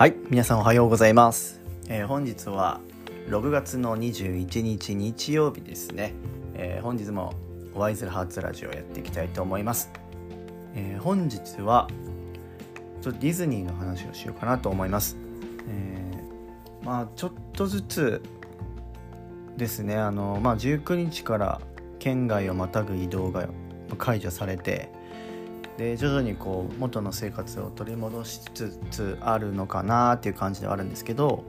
はい皆さんおはようございます、えー、本日は6月の21日日曜日ですね、えー、本日もワイズルハーツラジオやっていきたいと思います、えー、本日はちょっとディズニーの話をしようかなと思います、えまあちょっとずつですね。あの、まあ、19日から県外をまたぐ移動が解除されてで徐々にこう元の生活を取り戻しつつあるのかなっていう感じではあるんですけど、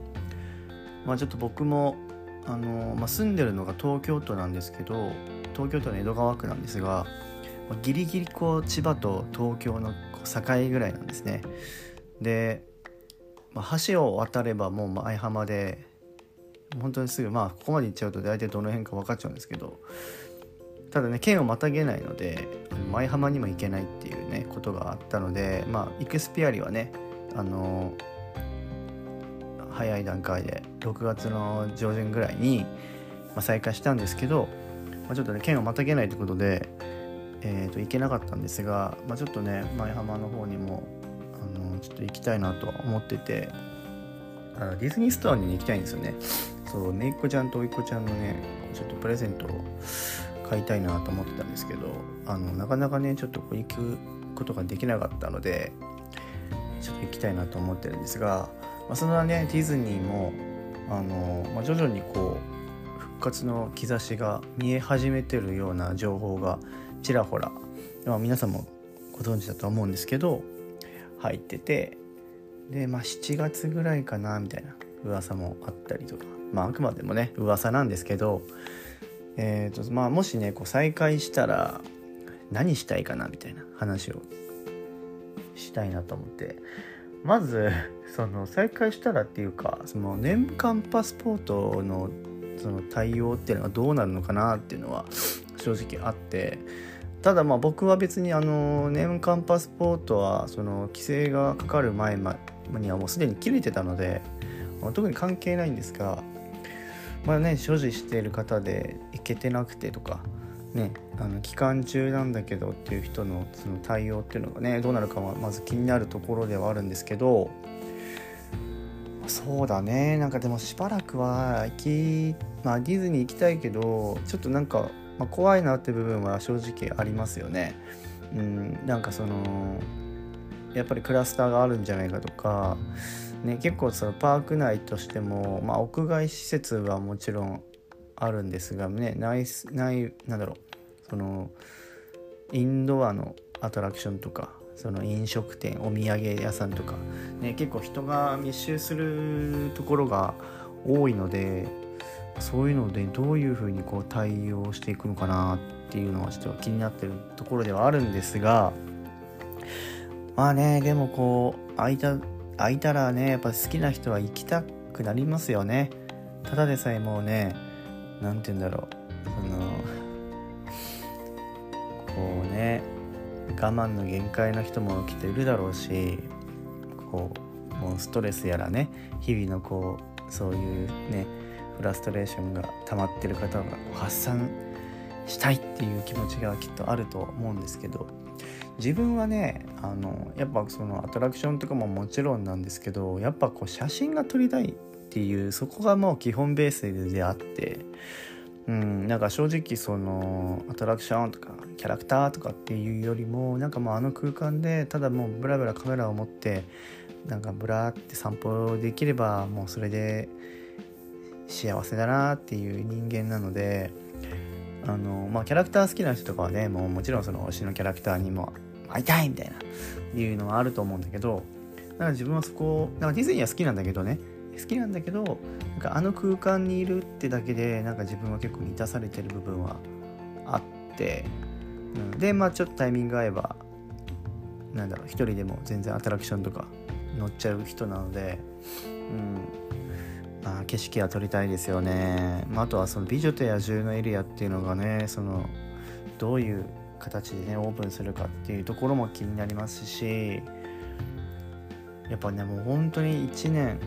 まあ、ちょっと僕もあの、まあ、住んでるのが東京都なんですけど東京都の江戸川区なんですが、まあ、ギリギリこう千葉と東京の境ぐらいなんですね。で、まあ、橋を渡ればもう前浜で本当にすぐまあここまで行っちゃうと大体どの辺か分かっちゃうんですけどただね県をまたげないので舞浜にも行けないっていうねことがあったのでまあイクスピアリはねあの早い段階で6月の上旬ぐらいに、まあ、再開したんですけど、まあ、ちょっとね県をまたげないということで、えー、と行けなかったんですが、まあ、ちょっとね舞浜の方にもあのちょっと行きたいなとは思っててあのディズニーストアに行きたいんですよね。そうめいっ子ちゃんとおいっ子ちゃんのねちょっとプレゼントを買いたいなと思ってたんですけどあのなかなかねちょっと行くことができなかったのでちょっと行きたいなと思ってるんですが、まあ、そのねディズニーもあの、まあ、徐々にこう復活の兆しが見え始めてるような情報がちらほら、まあ、皆さんもご存知だと思うんですけど入っててでまあ7月ぐらいかなみたいな噂もあったりとかまああくまでもね噂なんですけどえーとまあ、もしねこう再会したら何したいかなみたいな話をしたいなと思って。まず その再開したらっていうかその年間パスポートのその対応っていうのはどうなるのかなっていうのは正直あって。ただまあ僕は別にあの年間パスポートはその規制がかかる前にはもうすでに切れてたので特に関係ないんですがまあね所持している方で行けてなくてとかねあの期間中なんだけどっていう人のその対応っていうのがねどうなるかはまず気になるところではあるんですけどそうだねなんかでもしばらくは行きまあディズニー行きたいけどちょっとなんか、まあ、怖いなって部分は正直ありますよね。うん、なんかそのやっぱりクラスターがあるんじゃないかとかね、結構そのパーク内としても、まあ、屋外施設はもちろんあるんですがね内内なんだろうそのインドアのアトラクションとかその飲食店お土産屋さんとか、ね、結構人が密集するところが多いのでそういうのでどういうふうにこう対応していくのかなっていうのはちょっと気になってるところではあるんですがまあねでもこう空いた空いたらねやっぱ好きな人は行きたくなりますよね。ただでさえもうね何て言うんだろう。そのこうね我慢の限界の人もきっといるだろうしこうもうストレスやらね日々のこうそういうねフラストレーションが溜まってる方が発散したいっていう気持ちがきっとあると思うんですけど自分はねあのやっぱそのアトラクションとかももちろんなんですけどやっぱこう写真が撮りたいっていうそこがもう基本ベースであってうんなんか正直そのアトラクションとかキャラクターとかっていうよりもなんかもうあの空間でただもうブラブラカメラを持ってなんかブラって散歩できればもうそれで幸せだなっていう人間なのであのまあキャラクター好きな人とかはねもうもちろんその推しのキャラクターにも会いたいみたいないうのはあると思うんだけどだから自分はそこなんかディズニーは好きなんだけどね好きなんだけどなんかあの空間にいるってだけでなんか自分は結構満たされてる部分はあって、うん、でまあちょっとタイミング合えばなんだろう一人でも全然アトラクションとか乗っちゃう人なので、うん、まあ、景色は撮りたいですよね、まあ、あとはその「美女と野獣」のエリアっていうのがねそのどういう形でねオープンするかっていうところも気になりますしやっぱねもう本当に1年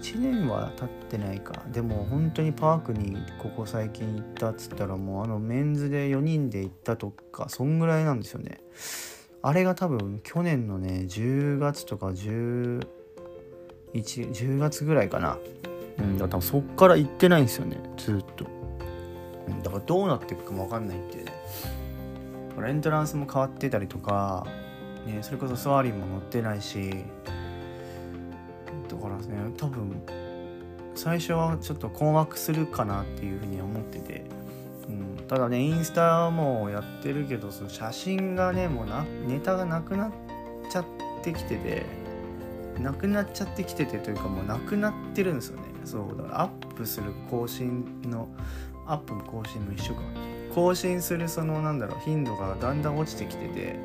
1年は経ってないか。でも本当にパークにここ最近行ったっつったらもうあのメンズで4人で行ったとかそんぐらいなんですよね。あれが多分去年のね10月とか10 10月ぐらいかな。うんだから多分そっから行ってないんですよねずっと、だからどうなっていくかも分かんないっていうね。エントランスも変わってたりとか、ね、それこそソアリンも乗ってないし多分最初はちょっと困惑するかなっていうふうに思ってて、うん、ただねインスタもやってるけどその写真がねもうなネタがなくなっちゃってきててなくなっちゃってきててというかもうなくなってるんですよね。そうだからアップする更新のアップも更新も一緒か。更新するそのなんだろう頻度がだんだん落ちてきてて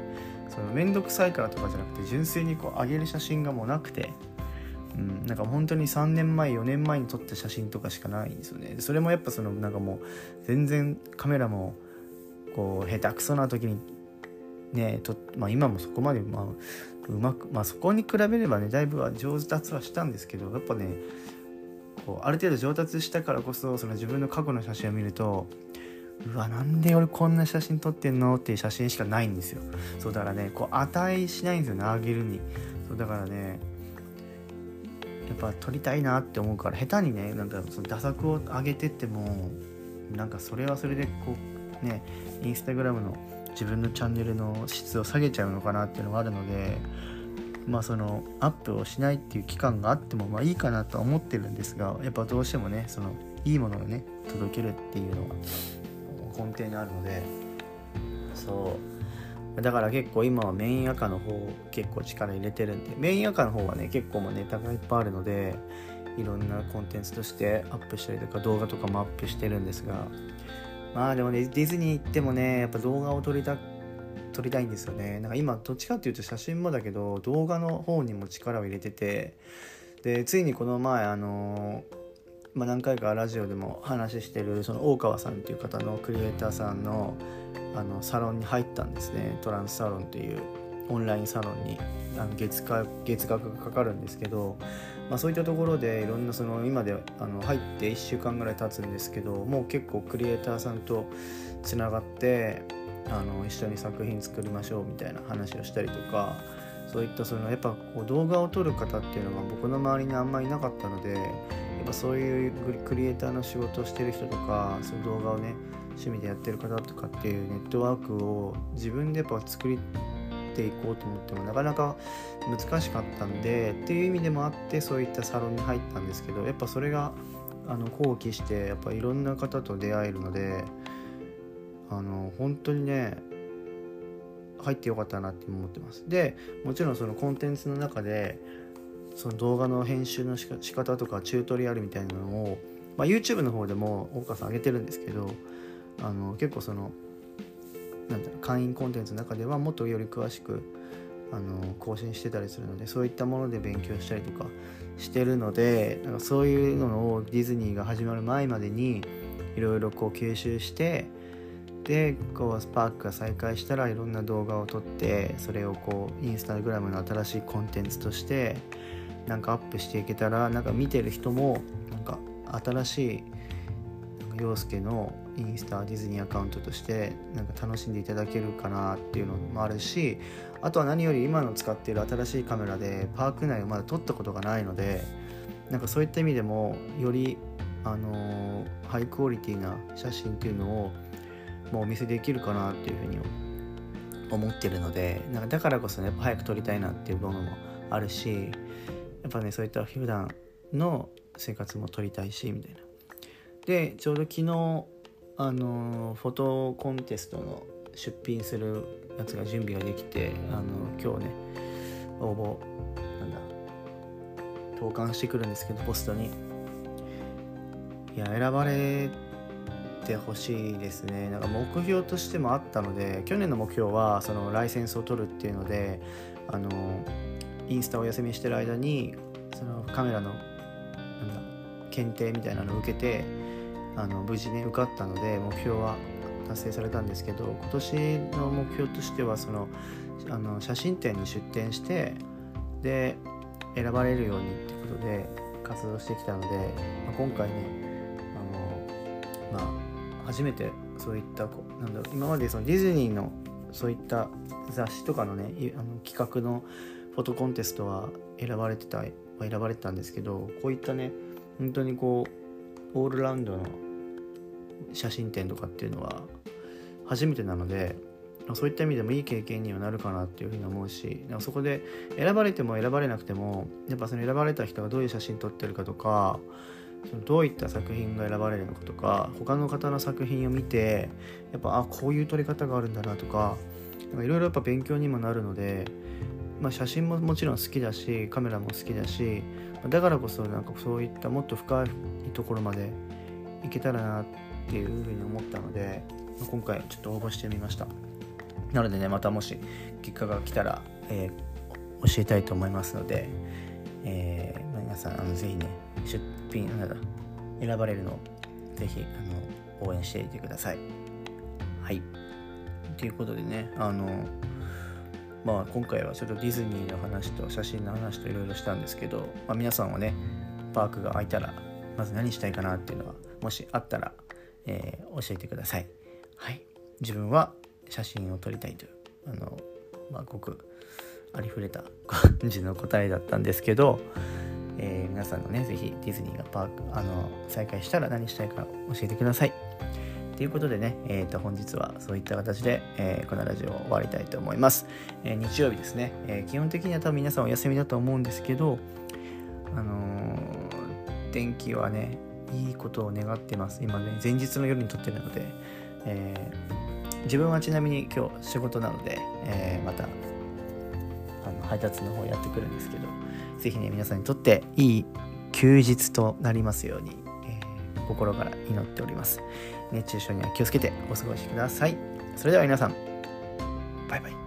その面倒くさいからとかじゃなくて純粋にこう上げる写真がもうなくて。うん、なんか本当に3年前4年前に撮った写真とかしかないんですよね。それもやっぱそのなんかもう全然カメラもこう下手くそな時にねと、まあ、今もそこまで、まあ、うまく、まあ、そこに比べればねだいぶは上達はしたんですけどやっぱねこうある程度上達したからこそその自分の過去の写真を見るとうわなんで俺こんな写真撮ってんの？っていう写真しかないんですよ。そうだからねこう値しないんですよねあげるに。そうだからねやっぱ撮りたいなって思うから下手にねなんかその打作を上げてってもなんかそれはそれでこうねインスタグラムの自分のチャンネルの質を下げちゃうのかなっていうのがあるのでまあそのアップをしないっていう期間があってもまあいいかなとは思ってるんですがやっぱどうしてもねそのいいものをね届けるっていうのが根底にあるのでそう。だから結構今はメイン赤の方結構力入れてるんでメイン赤の方はね結構もネタがいっぱいあるのでいろんなコンテンツとしてアップしたりとか動画とかもアップしてるんですがまあでもねディズニー行ってもねやっぱ動画を撮りた撮りたいんですよね。なんか今どっちかっていうと写真もだけど動画の方にも力を入れててでついにこの前あのまあ、何回かラジオでも話してるその大川さんっていう方のクリエイターさんのあのサロンに入ったんですね。トランスサロンというオンラインサロンにあの月か月額がかかるんですけど、まあ、そういったところでいろんなその今であの入って1週間ぐらい経つんですけどもう結構クリエイターさんとつながってあの一緒に作品作りましょうみたいな話をしたりとかそういったそのやっぱこう動画を撮る方っていうのが僕の周りにあんまりいなかったのでやっぱそういうクリエイターの仕事をしてる人とかその動画をね趣味でやってる方とかっていうネットワークを自分でやっぱ作っていこうと思ってもなかなか難しかったんでっていう意味でもあってそういったサロンに入ったんですけどやっぱそれがあの後期してやっぱいろんな方と出会えるのであの本当にね入ってよかったなって思ってます。でもちろんそのコンテンツの中でその動画の編集の仕方とかチュートリアルみたいなのを、まあ、YouTube の方でも大川さん上げてるんですけどあの結構そのなんだろう会員コンテンツの中ではもっとより詳しくあの更新してたりするのでそういったもので勉強したりとかしてるのでなんかそういうのをディズニーが始まる前までにいろいろこう吸収してでこうスパークが再開したらいろんな動画を撮ってそれをこうインスタグラムの新しいコンテンツとしてなんかアップしていけたらなんか見てる人もなんか新しい陽介のインスタディズニーアカウントとしてなんか楽しんでいただけるかなっていうのもあるしあとは何より今の使っている新しいカメラでパーク内をまだ撮ったことがないのでなんかそういった意味でもよりあの、ハイクオリティな写真っていうのをもうお見せできるかなっていうふうに思ってるのでなんかだからこそね早く撮りたいなっていうものもあるしやっぱねそういった普段の生活も撮りたいしみたいな。でちょうど昨日あのフォトコンテストの出品するやつが準備ができてあの今日ね応募なんだ投函してくるんですけどポストに。いや選ばれてほしいですね。なんか目標としてもあったので去年の目標はそのライセンスを取るっていうのであのインスタを休みしてる間にそのカメラのなんだ検定みたいなのを受けてあの無事に受かったので目標は達成されたんですけど今年の目標としてはそのあの写真展に出展してで選ばれるようにってことで活動してきたので、まあ、今回ねあの、まあ、初めてそういったなんだろう今までそのディズニーのそういった雑誌とかのねあの企画のフォトコンテストは選ばれてた選ばれてたんですけどこういったね本当にこうオールラウンドの写真展とかっていうのは初めてなのでそういった意味でもいい経験にはなるかなっていうふうに思うしそこで選ばれても選ばれなくてもやっぱその選ばれた人がどういう写真撮ってるかとかそのどういった作品が選ばれるのかとか他の方の作品を見てやっぱあこういう撮り方があるんだなとかいろいろやっぱ勉強にもなるので、まあ、写真ももちろん好きだしカメラも好きだしだからこそなんかそういったもっと深いところまでいけたらなってっていうふうに思ったので今回ちょっと応募してみました。なのでねまたもし結果が来たら、えー、教えたいと思いますので、えー、皆さんあのぜひね出品なんだ選ばれるのをぜひあの応援していてくださいはいということでねあのまあ今回はちょっとディズニーの話と写真の話といろいろしたんですけど、まあ、皆さんはねパークが開いたらまず何したいかなっていうのはもしあったら、えー、教えてくださいはい自分は写真を撮りたいというあの、まあ、ごくありふれた感じの答えだったんですけど、えー、皆さんのね是非ディズニーがパークあの再開したら何したいか教えてください。ということでね、えー、と本日はそういった形で、えー、このラジオを終わりたいと思います。え、日曜日ですね、え基本的には多分皆さんお休みだと思うんですけど、あの天気はね、いいことを願ってます。今ね、前日の夜に撮ってるので、え自分はちなみに今日仕事なので、えー、またあの配達の方やってくるんですけど是非ね皆さんにとっていい休日となりますように、えー、心から祈っております。熱中症には気をつけてお過ごしください。それでは皆さんバイバイ。